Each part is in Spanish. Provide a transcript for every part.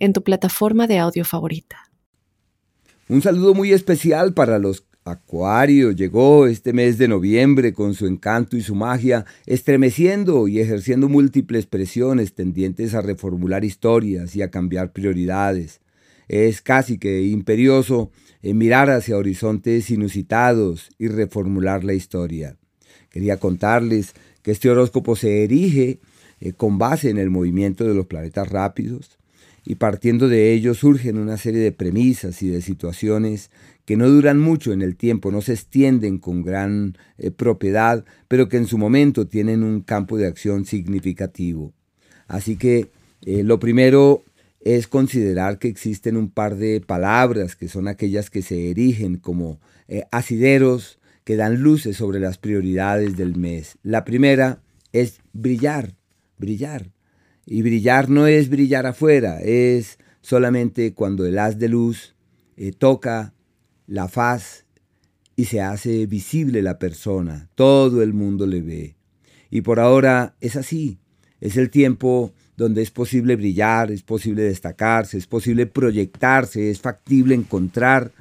en tu plataforma de audio favorita. Un saludo muy especial para los Acuario llegó este mes de noviembre con su encanto y su magia, estremeciendo y ejerciendo múltiples presiones tendientes a reformular historias y a cambiar prioridades. Es casi que imperioso en mirar hacia horizontes inusitados y reformular la historia. Quería contarles que este horóscopo se erige eh, con base en el movimiento de los planetas rápidos, y partiendo de ello surgen una serie de premisas y de situaciones que no duran mucho en el tiempo, no se extienden con gran eh, propiedad, pero que en su momento tienen un campo de acción significativo. Así que eh, lo primero es considerar que existen un par de palabras que son aquellas que se erigen como eh, asideros que dan luces sobre las prioridades del mes. La primera es brillar, brillar. Y brillar no es brillar afuera, es solamente cuando el haz de luz eh, toca la faz y se hace visible la persona, todo el mundo le ve. Y por ahora es así, es el tiempo donde es posible brillar, es posible destacarse, es posible proyectarse, es factible encontrar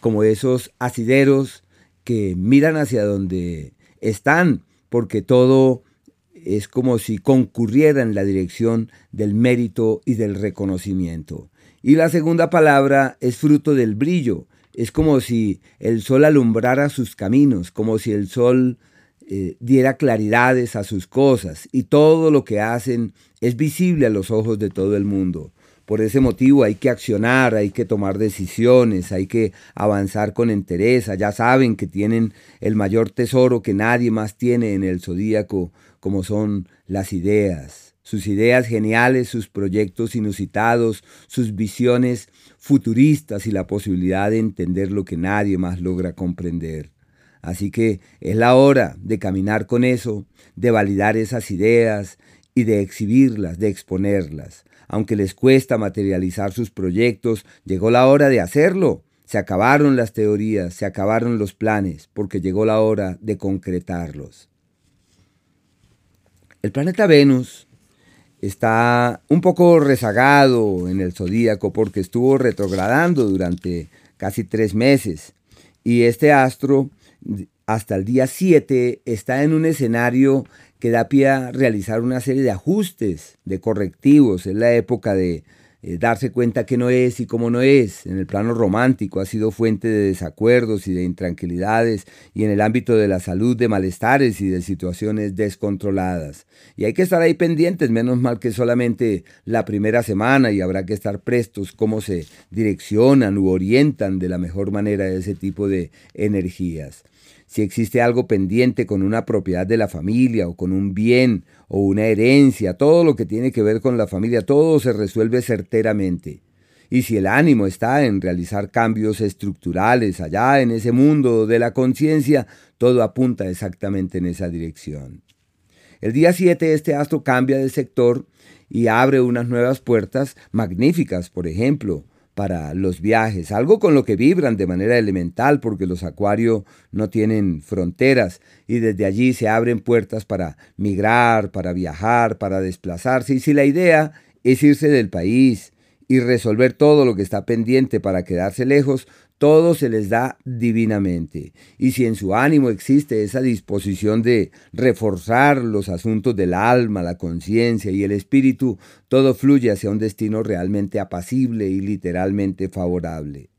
como esos asideros que miran hacia donde están, porque todo es como si concurriera en la dirección del mérito y del reconocimiento. Y la segunda palabra es fruto del brillo. Es como si el sol alumbrara sus caminos, como si el sol eh, diera claridades a sus cosas y todo lo que hacen es visible a los ojos de todo el mundo. Por ese motivo hay que accionar, hay que tomar decisiones, hay que avanzar con entereza. Ya saben que tienen el mayor tesoro que nadie más tiene en el zodíaco, como son las ideas. Sus ideas geniales, sus proyectos inusitados, sus visiones futuristas y la posibilidad de entender lo que nadie más logra comprender. Así que es la hora de caminar con eso, de validar esas ideas y de exhibirlas, de exponerlas. Aunque les cuesta materializar sus proyectos, llegó la hora de hacerlo. Se acabaron las teorías, se acabaron los planes, porque llegó la hora de concretarlos. El planeta Venus está un poco rezagado en el zodíaco porque estuvo retrogradando durante casi tres meses y este astro hasta el día 7 está en un escenario que da pie a realizar una serie de ajustes, de correctivos. Es la época de eh, darse cuenta que no es y cómo no es. En el plano romántico ha sido fuente de desacuerdos y de intranquilidades y en el ámbito de la salud de malestares y de situaciones descontroladas. Y hay que estar ahí pendientes, menos mal que solamente la primera semana y habrá que estar prestos cómo se direccionan u orientan de la mejor manera ese tipo de energías si existe algo pendiente con una propiedad de la familia o con un bien o una herencia, todo lo que tiene que ver con la familia, todo se resuelve certeramente. Y si el ánimo está en realizar cambios estructurales allá en ese mundo de la conciencia, todo apunta exactamente en esa dirección. El día 7 este astro cambia de sector y abre unas nuevas puertas magníficas, por ejemplo, para los viajes, algo con lo que vibran de manera elemental porque los acuarios no tienen fronteras y desde allí se abren puertas para migrar, para viajar, para desplazarse y si la idea es irse del país y resolver todo lo que está pendiente para quedarse lejos, todo se les da divinamente. Y si en su ánimo existe esa disposición de reforzar los asuntos del alma, la conciencia y el espíritu, todo fluye hacia un destino realmente apacible y literalmente favorable.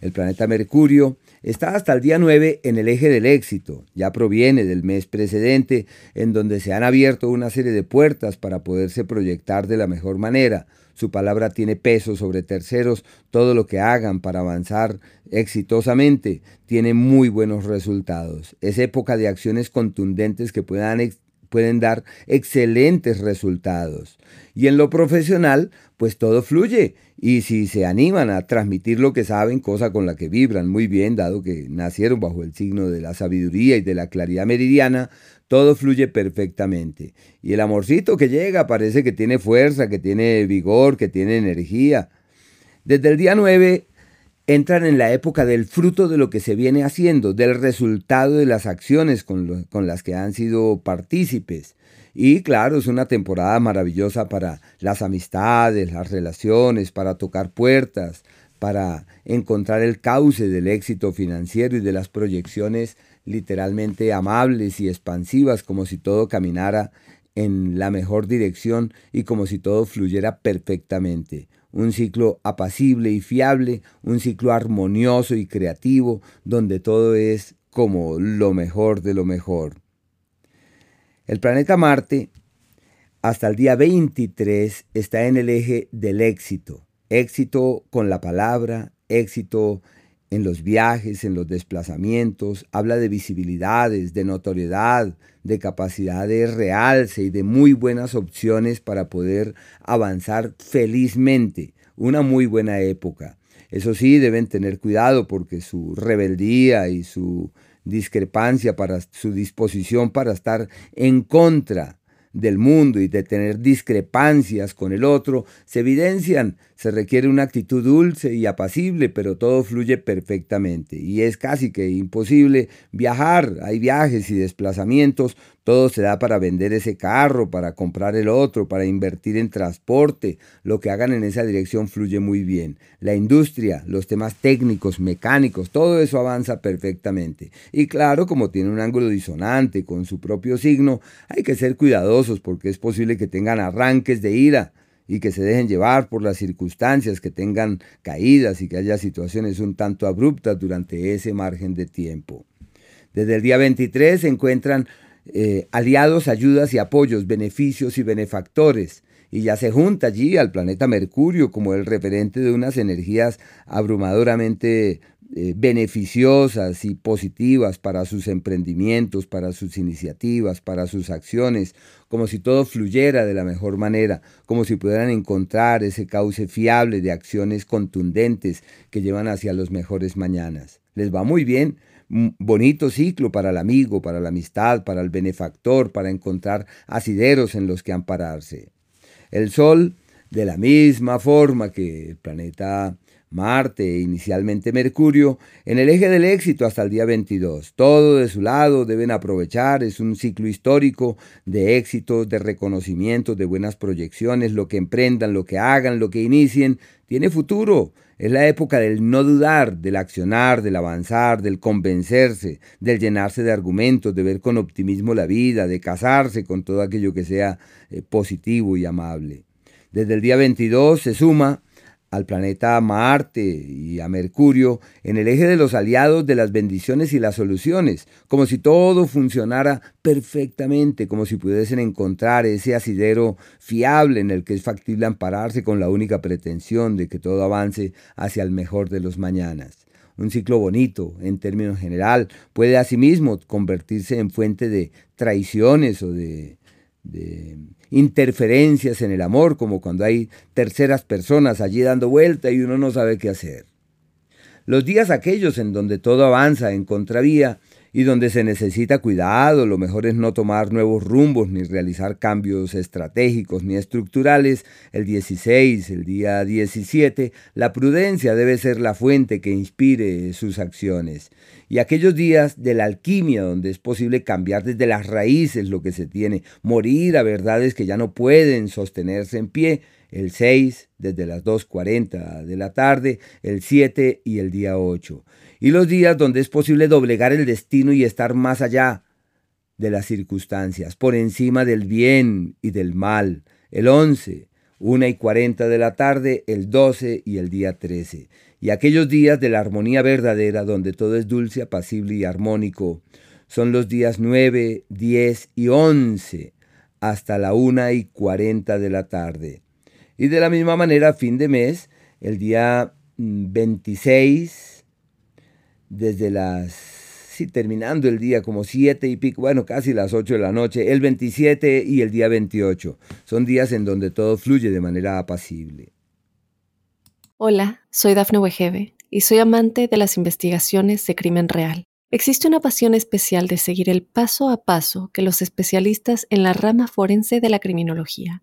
El planeta Mercurio está hasta el día 9 en el eje del éxito, ya proviene del mes precedente, en donde se han abierto una serie de puertas para poderse proyectar de la mejor manera, su palabra tiene peso sobre terceros, todo lo que hagan para avanzar exitosamente tiene muy buenos resultados. Es época de acciones contundentes que puedan pueden dar excelentes resultados. Y en lo profesional, pues todo fluye. Y si se animan a transmitir lo que saben, cosa con la que vibran muy bien, dado que nacieron bajo el signo de la sabiduría y de la claridad meridiana, todo fluye perfectamente. Y el amorcito que llega parece que tiene fuerza, que tiene vigor, que tiene energía. Desde el día 9 entran en la época del fruto de lo que se viene haciendo, del resultado de las acciones con, las que han sido partícipes. Y claro, es una temporada maravillosa para las amistades, las relaciones, para tocar puertas, para encontrar el cauce del éxito financiero y de las proyecciones literalmente amables y expansivas, como si todo caminara en la mejor dirección y como si todo fluyera perfectamente un ciclo apacible y fiable, un ciclo armonioso y creativo, donde todo es como lo mejor de lo mejor. El planeta Marte, hasta el día 23, está en el eje del éxito. Éxito con la palabra, éxito en los viajes, en los desplazamientos, habla de visibilidades, de notoriedad, de capacidad de realce y de muy buenas opciones para poder avanzar felizmente. Una muy buena época. Eso sí, deben tener cuidado porque su rebeldía y su discrepancia para su disposición para estar en contra del mundo y de tener discrepancias con el otro se evidencian. Se requiere una actitud dulce y apacible, pero todo fluye perfectamente y es casi que imposible viajar. Hay viajes y desplazamientos, todo se da para vender ese carro, para comprar el otro, para invertir en transporte. Lo que hagan en esa dirección fluye muy bien. La industria, los temas técnicos, mecánicos, todo eso avanza perfectamente. Y claro, como tiene un ángulo disonante con su propio signo, hay que ser cuidadosos porque es posible que tengan arranques de ira y que se dejen llevar por las circunstancias, que tengan caídas y que haya situaciones un tanto abruptas durante ese margen de tiempo. Desde el día 23 se encuentran eh, aliados, ayudas y apoyos, beneficios y benefactores. Y ya se junta allí al planeta Mercurio como el referente de unas energías abrumadoramente eh, beneficiosas y positivas para sus emprendimientos, para sus iniciativas, para sus acciones, como si todo fluyera de la mejor manera, como si pudieran encontrar ese cauce fiable de acciones contundentes que llevan hacia los mejores mañanas. Les va muy bien, bonito ciclo para el amigo, para la amistad, para el benefactor, para encontrar asideros en los que ampararse. El Sol, de la misma forma que el planeta Marte e inicialmente Mercurio, en el eje del éxito hasta el día 22. Todo de su lado deben aprovechar, es un ciclo histórico de éxitos, de reconocimientos, de buenas proyecciones, lo que emprendan, lo que hagan, lo que inicien, tiene futuro. Es la época del no dudar, del accionar, del avanzar, del convencerse, del llenarse de argumentos, de ver con optimismo la vida, de casarse con todo aquello que sea eh, positivo y amable. Desde el día 22 se suma al planeta Marte y a Mercurio en el eje de los aliados de las bendiciones y las soluciones, como si todo funcionara perfectamente, como si pudiesen encontrar ese asidero fiable en el que es factible ampararse con la única pretensión de que todo avance hacia el mejor de los mañanas. Un ciclo bonito, en términos general, puede asimismo convertirse en fuente de traiciones o de de interferencias en el amor, como cuando hay terceras personas allí dando vuelta y uno no sabe qué hacer. Los días aquellos en donde todo avanza en contravía y donde se necesita cuidado, lo mejor es no tomar nuevos rumbos ni realizar cambios estratégicos ni estructurales. El 16, el día 17, la prudencia debe ser la fuente que inspire sus acciones. Y aquellos días de la alquimia, donde es posible cambiar desde las raíces lo que se tiene, morir a verdades que ya no pueden sostenerse en pie, el 6 desde las 2.40 de la tarde, el 7 y el día 8 y los días donde es posible doblegar el destino y estar más allá de las circunstancias, por encima del bien y del mal, el 11, 1 y 40 de la tarde, el 12 y el día 13, y aquellos días de la armonía verdadera donde todo es dulce, apacible y armónico, son los días 9, 10 y 11 hasta la 1 y 40 de la tarde. Y de la misma manera, fin de mes, el día 26, mm, desde las casi terminando el día, como siete y pico, bueno, casi las ocho de la noche, el 27 y el día 28. Son días en donde todo fluye de manera apacible. Hola, soy Dafne Wegebe y soy amante de las investigaciones de crimen real. Existe una pasión especial de seguir el paso a paso que los especialistas en la rama forense de la criminología